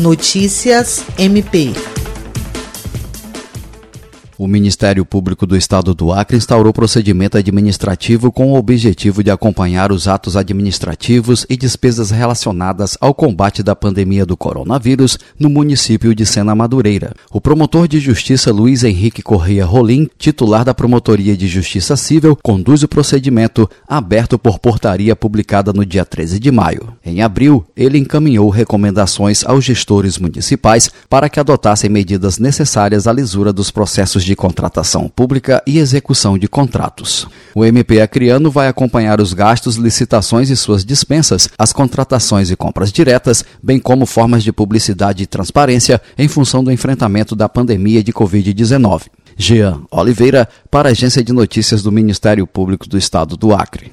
Notícias MP. O Ministério Público do Estado do Acre instaurou procedimento administrativo com o objetivo de acompanhar os atos administrativos e despesas relacionadas ao combate da pandemia do coronavírus no município de Sena Madureira. O promotor de justiça Luiz Henrique Correia Rolim, titular da Promotoria de Justiça Civil, conduz o procedimento aberto por portaria publicada no dia 13 de maio. Em abril, ele encaminhou recomendações aos gestores municipais para que adotassem medidas necessárias à lisura dos processos de de contratação pública e execução de contratos. O MP Acriano vai acompanhar os gastos, licitações e suas dispensas, as contratações e compras diretas, bem como formas de publicidade e transparência em função do enfrentamento da pandemia de Covid-19. Jean Oliveira, para a Agência de Notícias do Ministério Público do Estado do Acre.